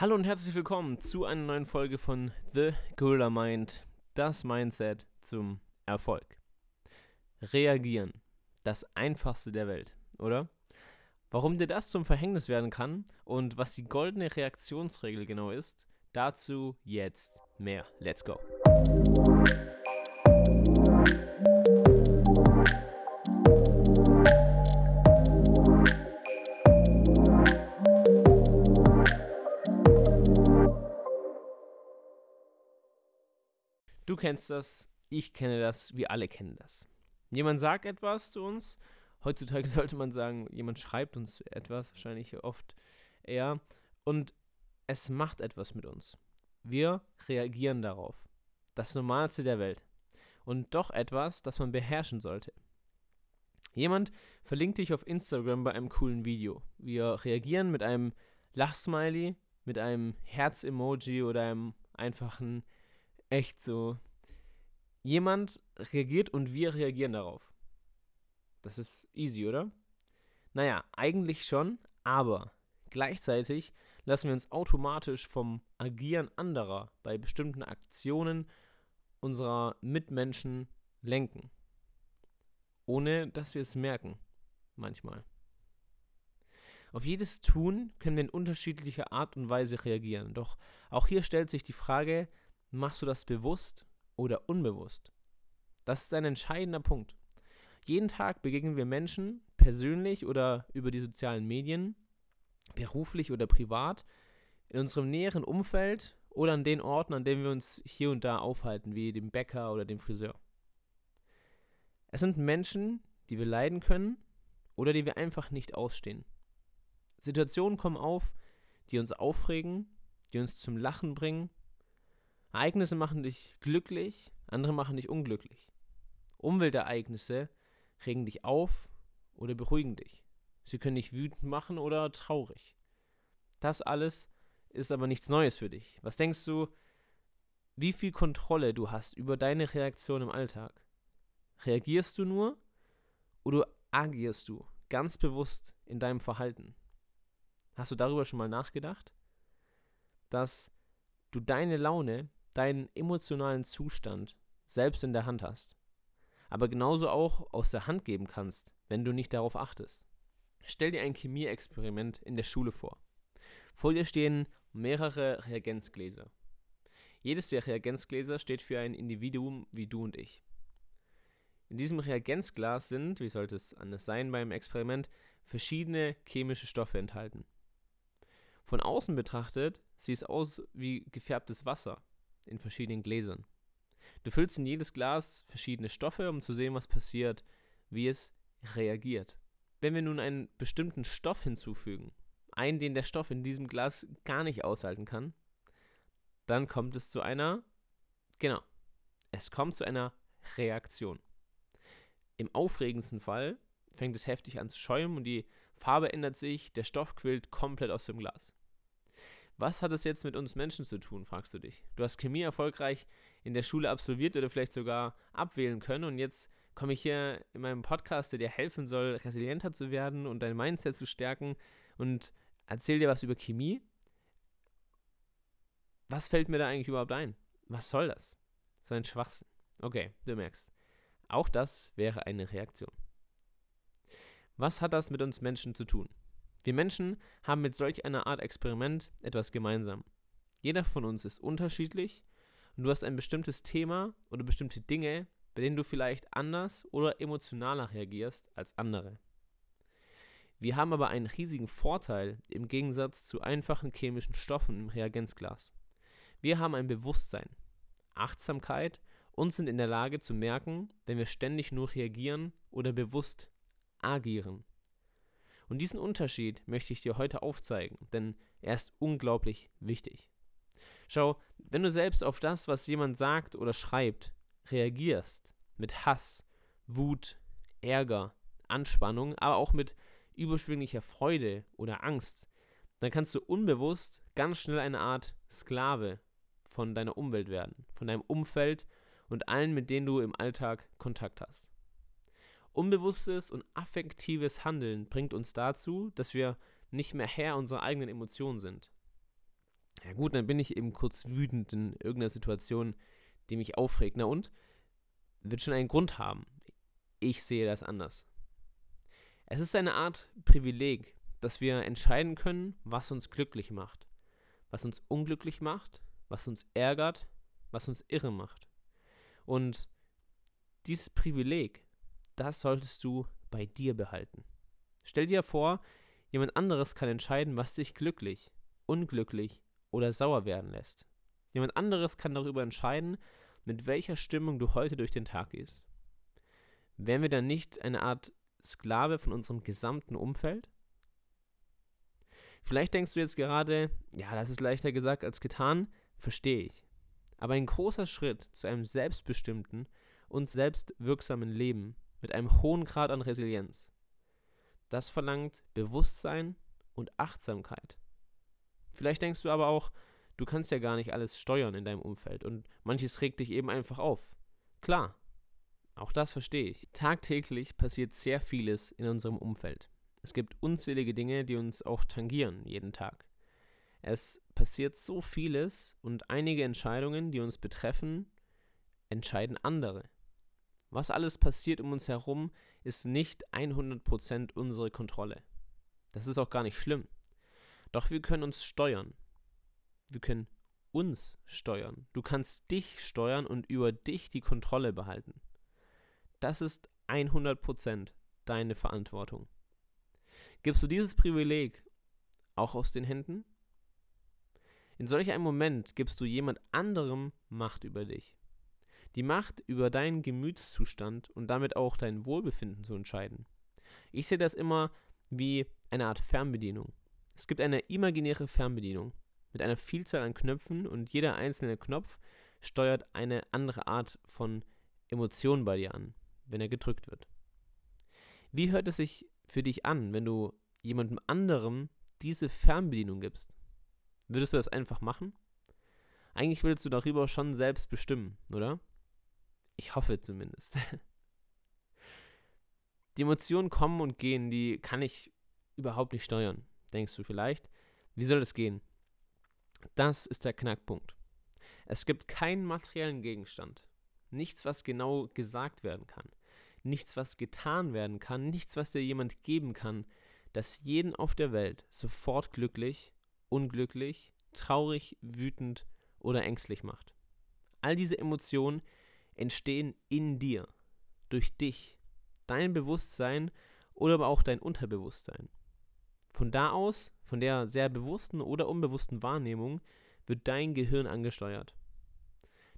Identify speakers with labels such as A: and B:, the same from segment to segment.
A: Hallo und herzlich willkommen zu einer neuen Folge von The Gorilla Mind, das Mindset zum Erfolg. Reagieren, das einfachste der Welt, oder? Warum dir das zum Verhängnis werden kann und was die goldene Reaktionsregel genau ist, dazu jetzt mehr. Let's go. Kennst das, ich kenne das, wir alle kennen das. Jemand sagt etwas zu uns, heutzutage sollte man sagen, jemand schreibt uns etwas, wahrscheinlich oft eher, und es macht etwas mit uns. Wir reagieren darauf. Das Normalste der Welt. Und doch etwas, das man beherrschen sollte. Jemand verlinkt dich auf Instagram bei einem coolen Video. Wir reagieren mit einem Lachsmiley, mit einem Herz-Emoji oder einem einfachen echt so. Jemand reagiert und wir reagieren darauf. Das ist easy, oder? Naja, eigentlich schon, aber gleichzeitig lassen wir uns automatisch vom Agieren anderer bei bestimmten Aktionen unserer Mitmenschen lenken. Ohne dass wir es merken. Manchmal. Auf jedes Tun können wir in unterschiedlicher Art und Weise reagieren. Doch auch hier stellt sich die Frage, Machst du das bewusst oder unbewusst? Das ist ein entscheidender Punkt. Jeden Tag begegnen wir Menschen, persönlich oder über die sozialen Medien, beruflich oder privat, in unserem näheren Umfeld oder an den Orten, an denen wir uns hier und da aufhalten, wie dem Bäcker oder dem Friseur. Es sind Menschen, die wir leiden können oder die wir einfach nicht ausstehen. Situationen kommen auf, die uns aufregen, die uns zum Lachen bringen Ereignisse machen dich glücklich, andere machen dich unglücklich. Umweltereignisse regen dich auf oder beruhigen dich. Sie können dich wütend machen oder traurig. Das alles ist aber nichts Neues für dich. Was denkst du, wie viel Kontrolle du hast über deine Reaktion im Alltag? Reagierst du nur oder agierst du ganz bewusst in deinem Verhalten? Hast du darüber schon mal nachgedacht? Dass du deine Laune deinen emotionalen Zustand selbst in der Hand hast, aber genauso auch aus der Hand geben kannst, wenn du nicht darauf achtest. Stell dir ein Chemieexperiment in der Schule vor. Vor dir stehen mehrere Reagenzgläser. Jedes der Reagenzgläser steht für ein Individuum wie du und ich. In diesem Reagenzglas sind, wie sollte es anders sein beim Experiment, verschiedene chemische Stoffe enthalten. Von außen betrachtet sieht es aus wie gefärbtes Wasser, in verschiedenen Gläsern. Du füllst in jedes Glas verschiedene Stoffe, um zu sehen, was passiert, wie es reagiert. Wenn wir nun einen bestimmten Stoff hinzufügen, einen, den der Stoff in diesem Glas gar nicht aushalten kann, dann kommt es zu einer, genau, es kommt zu einer Reaktion. Im aufregendsten Fall fängt es heftig an zu schäumen und die Farbe ändert sich, der Stoff quillt komplett aus dem Glas. Was hat es jetzt mit uns Menschen zu tun, fragst du dich. Du hast Chemie erfolgreich in der Schule absolviert oder vielleicht sogar abwählen können und jetzt komme ich hier in meinem Podcast, der dir helfen soll, resilienter zu werden und dein Mindset zu stärken und erzähl dir was über Chemie. Was fällt mir da eigentlich überhaupt ein? Was soll das? So ein Schwachsinn. Okay, du merkst. Auch das wäre eine Reaktion. Was hat das mit uns Menschen zu tun? Wir Menschen haben mit solch einer Art Experiment etwas gemeinsam. Jeder von uns ist unterschiedlich und du hast ein bestimmtes Thema oder bestimmte Dinge, bei denen du vielleicht anders oder emotionaler reagierst als andere. Wir haben aber einen riesigen Vorteil im Gegensatz zu einfachen chemischen Stoffen im Reagenzglas. Wir haben ein Bewusstsein, Achtsamkeit und sind in der Lage zu merken, wenn wir ständig nur reagieren oder bewusst agieren. Und diesen Unterschied möchte ich dir heute aufzeigen, denn er ist unglaublich wichtig. Schau, wenn du selbst auf das, was jemand sagt oder schreibt, reagierst, mit Hass, Wut, Ärger, Anspannung, aber auch mit überschwinglicher Freude oder Angst, dann kannst du unbewusst ganz schnell eine Art Sklave von deiner Umwelt werden, von deinem Umfeld und allen, mit denen du im Alltag Kontakt hast. Unbewusstes und affektives Handeln bringt uns dazu, dass wir nicht mehr Herr unserer eigenen Emotionen sind. gut, dann bin ich eben kurz wütend in irgendeiner Situation, die mich aufregt. Na und? Wird schon einen Grund haben. Ich sehe das anders. Es ist eine Art Privileg, dass wir entscheiden können, was uns glücklich macht, was uns unglücklich macht, was uns ärgert, was uns irre macht. Und dieses Privileg, das solltest du bei dir behalten. Stell dir vor, jemand anderes kann entscheiden, was dich glücklich, unglücklich oder sauer werden lässt. Jemand anderes kann darüber entscheiden, mit welcher Stimmung du heute durch den Tag gehst. Wären wir dann nicht eine Art Sklave von unserem gesamten Umfeld? Vielleicht denkst du jetzt gerade, ja, das ist leichter gesagt als getan, verstehe ich. Aber ein großer Schritt zu einem selbstbestimmten und selbstwirksamen Leben mit einem hohen Grad an Resilienz, das verlangt Bewusstsein und Achtsamkeit. Vielleicht denkst du aber auch, du kannst ja gar nicht alles steuern in deinem Umfeld und manches regt dich eben einfach auf. Klar, auch das verstehe ich. Tagtäglich passiert sehr vieles in unserem Umfeld. Es gibt unzählige Dinge, die uns auch tangieren jeden Tag. Es passiert so vieles und einige Entscheidungen, die uns betreffen, entscheiden andere. Was alles passiert um uns herum, ist nicht 100% unsere Kontrolle. Das ist auch gar nicht schlimm. Doch wir können uns steuern. Wir können uns steuern. Du kannst dich steuern und über dich die Kontrolle behalten. Das ist 100% deine Verantwortung. Gibst du dieses Privileg auch aus den Händen? In solch einem Moment gibst du jemand anderem Macht über dich. Die Macht über deinen Gemütszustand und damit auch dein Wohlbefinden zu entscheiden. Ich sehe das immer wie eine Art Fernbedienung. Es gibt eine imaginäre Fernbedienung mit einer Vielzahl an Knöpfen und jeder einzelne Knopf steuert eine andere Art von Emotion bei dir an, wenn er gedrückt wird. Wie hört es sich für dich an, wenn du jemandem anderem diese Fernbedienung gibst? Würdest du das einfach machen? Eigentlich willst du darüber schon selbst bestimmen, oder? Ich hoffe zumindest. Die Emotionen kommen und gehen, die kann ich überhaupt nicht steuern denkst du vielleicht. Wie soll das gehen? Das ist der Knackpunkt. Es gibt keinen materiellen Gegenstand, nichts, was genau gesagt werden kann, nichts, was getan werden kann, nichts, was dir jemand geben kann, das jeden auf der Welt sofort glücklich, unglücklich, traurig, wütend oder ängstlich macht. All diese Emotionen entstehen in dir, durch dich, dein Bewusstsein oder aber auch dein Unterbewusstsein. Von da aus, von der sehr bewussten oder unbewussten Wahrnehmung, wird dein Gehirn angesteuert.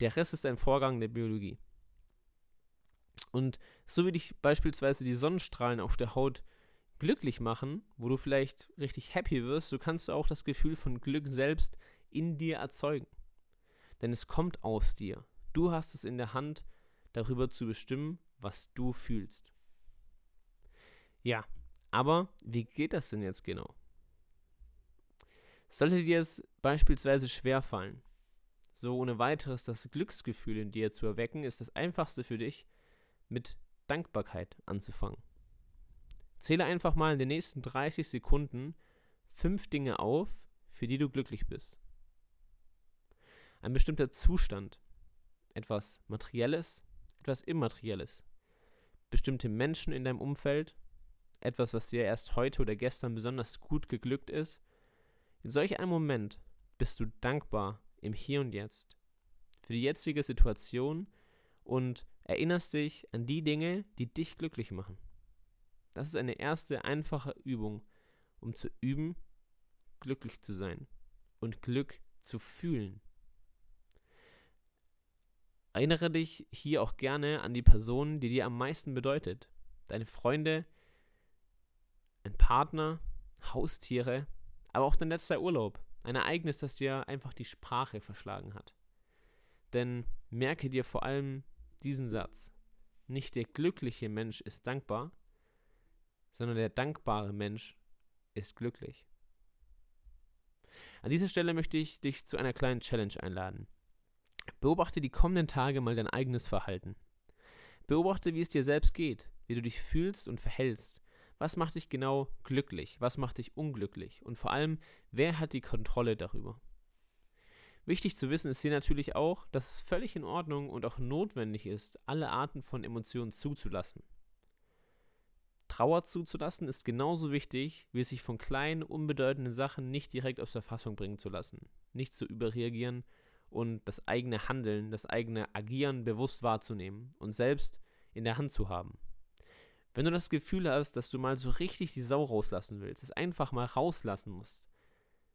A: Der Rest ist ein Vorgang der Biologie. Und so wie dich beispielsweise die Sonnenstrahlen auf der Haut glücklich machen, wo du vielleicht richtig happy wirst, so kannst du auch das Gefühl von Glück selbst in dir erzeugen. Denn es kommt aus dir. Du hast es in der Hand, darüber zu bestimmen, was du fühlst. Ja, aber wie geht das denn jetzt genau? Sollte dir es beispielsweise schwerfallen, so ohne weiteres das Glücksgefühl in dir zu erwecken, ist das einfachste für dich, mit Dankbarkeit anzufangen. Zähle einfach mal in den nächsten 30 Sekunden fünf Dinge auf, für die du glücklich bist. Ein bestimmter Zustand, etwas Materielles, etwas Immaterielles, bestimmte Menschen in deinem Umfeld etwas, was dir erst heute oder gestern besonders gut geglückt ist, in solch einem Moment bist du dankbar im Hier und Jetzt für die jetzige Situation und erinnerst dich an die Dinge, die dich glücklich machen. Das ist eine erste einfache Übung, um zu üben, glücklich zu sein und Glück zu fühlen. Erinnere dich hier auch gerne an die Person, die dir am meisten bedeutet. Deine Freunde, ein Partner, Haustiere, aber auch dein letzter Urlaub. Ein Ereignis, das dir einfach die Sprache verschlagen hat. Denn merke dir vor allem diesen Satz. Nicht der glückliche Mensch ist dankbar, sondern der dankbare Mensch ist glücklich. An dieser Stelle möchte ich dich zu einer kleinen Challenge einladen. Beobachte die kommenden Tage mal dein eigenes Verhalten. Beobachte, wie es dir selbst geht, wie du dich fühlst und verhältst was macht dich genau glücklich? Was macht dich unglücklich? Und vor allem, wer hat die Kontrolle darüber? Wichtig zu wissen ist hier natürlich auch, dass es völlig in Ordnung und auch notwendig ist, alle Arten von Emotionen zuzulassen. Trauer zuzulassen ist genauso wichtig, wie es sich von kleinen, unbedeutenden Sachen nicht direkt aus der Fassung bringen zu lassen, nicht zu überreagieren und das eigene Handeln, das eigene Agieren bewusst wahrzunehmen und selbst in der Hand zu haben. Wenn du das Gefühl hast, dass du mal so richtig die Sau rauslassen willst, es einfach mal rauslassen musst,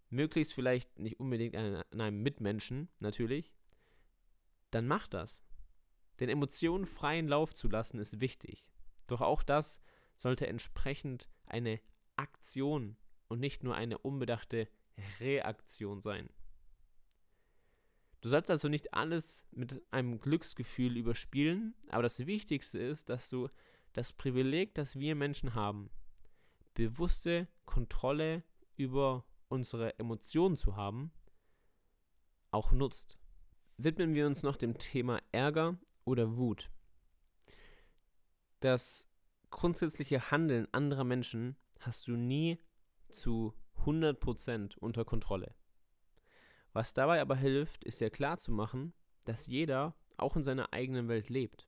A: möglichst vielleicht nicht unbedingt an, einem Mitmenschen, natürlich, dann mach das. Denn Emotionen freien Lauf zu lassen ist wichtig. Doch auch das sollte entsprechend eine Aktion und nicht nur eine unbedachte Reaktion sein. Du sollst also nicht alles mit einem Glücksgefühl überspielen, aber das Wichtigste ist, dass du das Privileg, das wir Menschen haben, bewusste Kontrolle über unsere Emotionen zu haben, auch nutzt. Widmen wir uns noch dem Thema Ärger oder Wut. Das grundsätzliche Handeln anderer Menschen hast du nie zu 100% unter Kontrolle. Was dabei aber hilft, ist dir klarzumachen, dass jeder auch in seiner eigenen Welt lebt.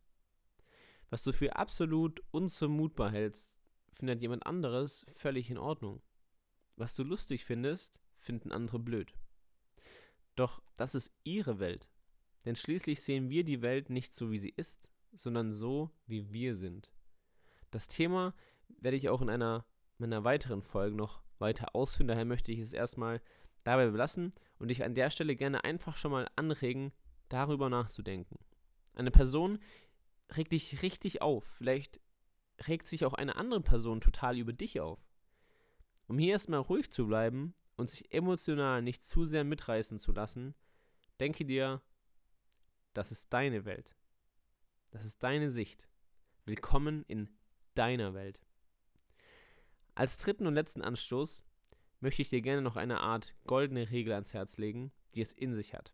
A: Was du für absolut unzumutbar hältst, findet jemand anderes völlig in Ordnung. Was du lustig findest, finden andere blöd. Doch das ist ihre Welt. Denn schließlich sehen wir die Welt nicht so, wie sie ist, sondern so, wie wir sind. Das Thema werde ich auch in einer meiner weiteren Folgen noch weiter ausführen, daher möchte ich es erstmal dabei belassen und dich an der Stelle gerne einfach schon mal anregen, darüber nachzudenken. Eine Person regt dich richtig auf, vielleicht regt sich auch eine andere Person total über dich auf. Um hier erstmal ruhig zu bleiben und sich emotional nicht zu sehr mitreißen zu lassen, denke dir, das ist deine Welt. Das ist deine Sicht. Willkommen in deiner Welt. Als dritten und letzten Anstoß möchte ich dir gerne noch eine Art goldene Regel ans Herz legen, die es in sich hat.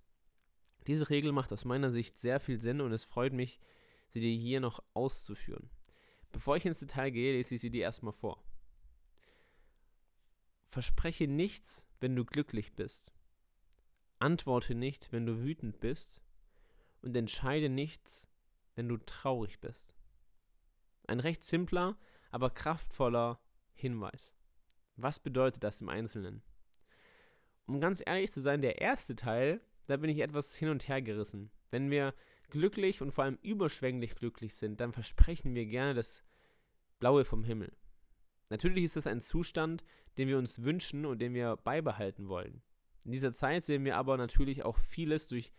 A: Diese Regel macht aus meiner Sicht sehr viel Sinn und es freut mich, sie dir hier noch auszuführen. Bevor ich ins Detail gehe, lese ich sie dir erstmal vor. Verspreche nichts, wenn du glücklich bist. Antworte nicht, wenn du wütend bist. Und entscheide nichts, wenn du traurig bist. Ein recht simpler, aber kraftvoller Hinweis. Was bedeutet das im Einzelnen? Um ganz ehrlich zu sein, der erste Teil, da bin ich etwas hin und her gerissen. Wenn wir glücklich und vor allem überschwänglich glücklich sind, dann versprechen wir gerne das Blaue vom Himmel. Natürlich ist das ein Zustand, den wir uns wünschen und den wir beibehalten wollen. In dieser Zeit sehen wir aber natürlich auch vieles durch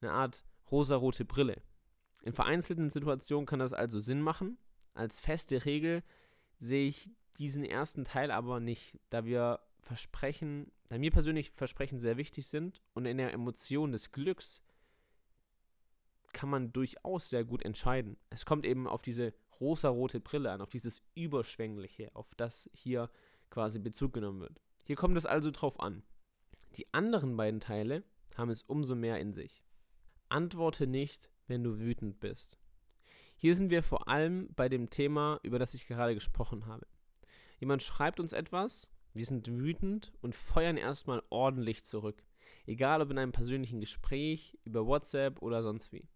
A: eine Art rosarote Brille. In vereinzelten Situationen kann das also Sinn machen. Als feste Regel sehe ich diesen ersten Teil aber nicht, da wir Versprechen, da mir persönlich Versprechen sehr wichtig sind und in der Emotion des Glücks kann man durchaus sehr gut entscheiden. Es kommt eben auf diese rosarote Brille an, auf dieses Überschwängliche, auf das hier quasi Bezug genommen wird. Hier kommt es also drauf an. Die anderen beiden Teile haben es umso mehr in sich. Antworte nicht, wenn du wütend bist. Hier sind wir vor allem bei dem Thema, über das ich gerade gesprochen habe. Jemand schreibt uns etwas, wir sind wütend und feuern erstmal ordentlich zurück. Egal ob in einem persönlichen Gespräch, über WhatsApp oder sonst wie.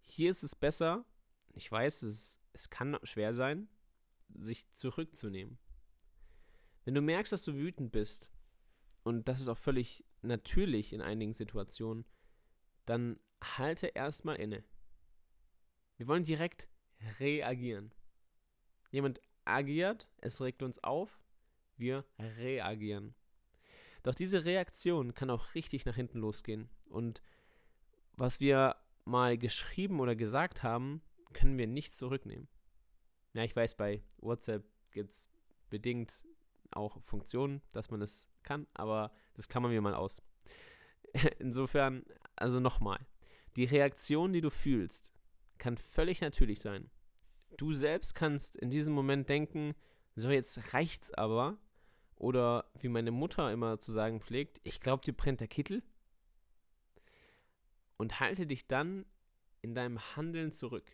A: Hier ist es besser, ich weiß, es, es kann schwer sein, sich zurückzunehmen. Wenn du merkst, dass du wütend bist, und das ist auch völlig natürlich in einigen Situationen, dann halte erstmal inne. Wir wollen direkt reagieren. Jemand agiert, es regt uns auf, wir reagieren. Doch diese Reaktion kann auch richtig nach hinten losgehen. Und was wir mal geschrieben oder gesagt haben, können wir nicht zurücknehmen. Ja, ich weiß, bei WhatsApp gibt es bedingt auch Funktionen, dass man es kann, aber das klammern wir mal aus. Insofern, also nochmal, die Reaktion, die du fühlst, kann völlig natürlich sein. Du selbst kannst in diesem Moment denken, so jetzt reicht's aber. Oder wie meine Mutter immer zu sagen pflegt, ich glaube, dir brennt der Kittel. Und halte dich dann in deinem Handeln zurück.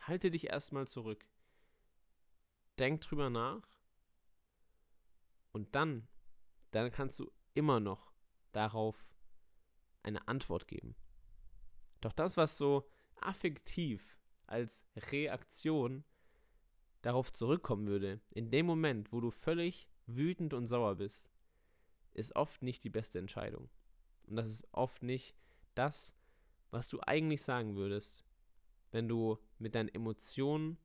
A: Halte dich erstmal zurück. Denk drüber nach. Und dann, dann kannst du immer noch darauf eine Antwort geben. Doch das, was so affektiv als Reaktion darauf zurückkommen würde, in dem Moment, wo du völlig wütend und sauer bist, ist oft nicht die beste Entscheidung. Und das ist oft nicht das, was du eigentlich sagen würdest, wenn du mit deinen Emotionen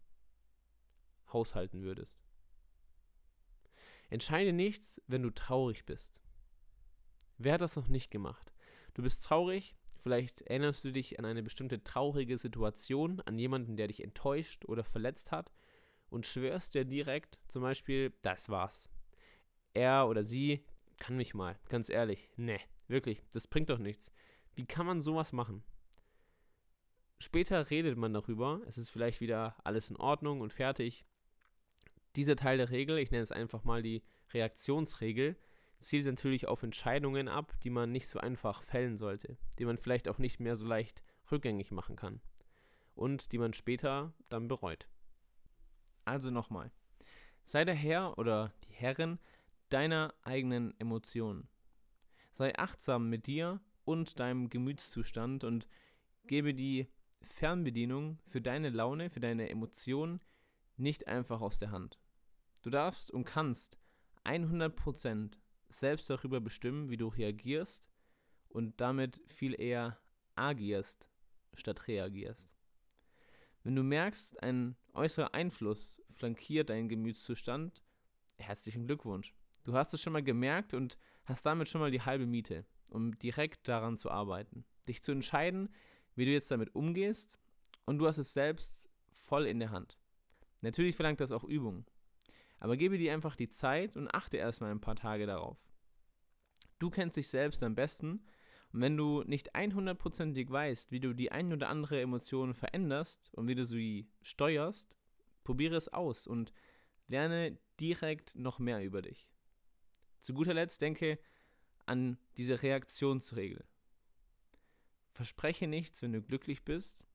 A: haushalten würdest. Entscheide nichts, wenn du traurig bist. Wer hat das noch nicht gemacht? Du bist traurig, vielleicht erinnerst du dich an eine bestimmte traurige Situation, an jemanden, der dich enttäuscht oder verletzt hat und schwörst dir direkt zum Beispiel, das war's. Er oder sie kann mich mal, ganz ehrlich. Ne, wirklich, das bringt doch nichts. Wie kann man sowas machen? Später redet man darüber, es ist vielleicht wieder alles in Ordnung und fertig. Dieser Teil der Regel, ich nenne es einfach mal die Reaktionsregel, zielt natürlich auf Entscheidungen ab, die man nicht so einfach fällen sollte, die man vielleicht auch nicht mehr so leicht rückgängig machen kann und die man später dann bereut. Also nochmal, sei der Herr oder die Herrin deiner eigenen Emotionen. Sei achtsam mit dir und deinem Gemütszustand und gebe die Fernbedienung für deine Laune, für deine Emotionen nicht einfach aus der Hand. Du darfst und kannst 100% selbst darüber bestimmen, wie du reagierst und damit viel eher agierst statt reagierst. Wenn du merkst, ein äußerer Einfluss flankiert deinen Gemütszustand, herzlichen Glückwunsch. Du hast es schon mal gemerkt und hast damit schon mal die halbe Miete, um direkt daran zu arbeiten. Dich zu entscheiden, wie du jetzt damit umgehst und du hast es selbst voll in der Hand. Natürlich verlangt das auch Übung. Aber gebe dir einfach die Zeit und achte erstmal ein paar Tage darauf. Du kennst dich selbst am besten und wenn du nicht 100%ig weißt, wie du die ein oder andere Emotion veränderst und wie du sie steuerst, probiere es aus und lerne direkt noch mehr über dich. Zu guter Letzt denke an diese Reaktionsregel. Verspreche nichts, wenn du glücklich bist,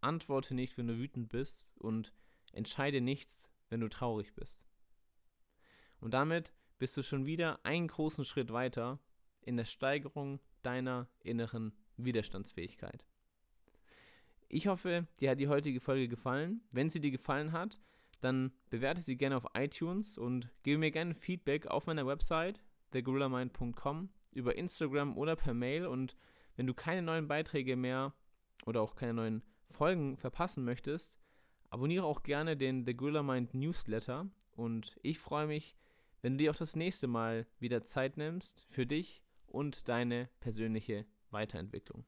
A: antworte nicht, wenn du wütend bist und entscheide nichts, wenn du traurig bist. Und damit bist du schon wieder einen großen Schritt weiter in der Steigerung deiner inneren Widerstandsfähigkeit. Ich hoffe, dir hat die heutige Folge gefallen. Wenn sie dir gefallen hat, dann bewerte sie gerne auf iTunes und gebe mir gerne Feedback auf meiner Website thegorillamind.com über Instagram oder per Mail und wenn du keine neuen Beiträge mehr oder auch keine neuen Folgen verpassen möchtest, abonniere auch gerne den The Gorilla Mind Newsletter und ich freue mich, wenn du dir auch das nächste Mal wieder Zeit nimmst für dich und deine persönliche Weiterentwicklung.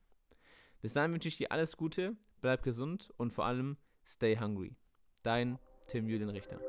A: Bis dahin wünsche ich dir alles Gute, bleib gesund und vor allem stay hungry. Dein Tim Julian Richter.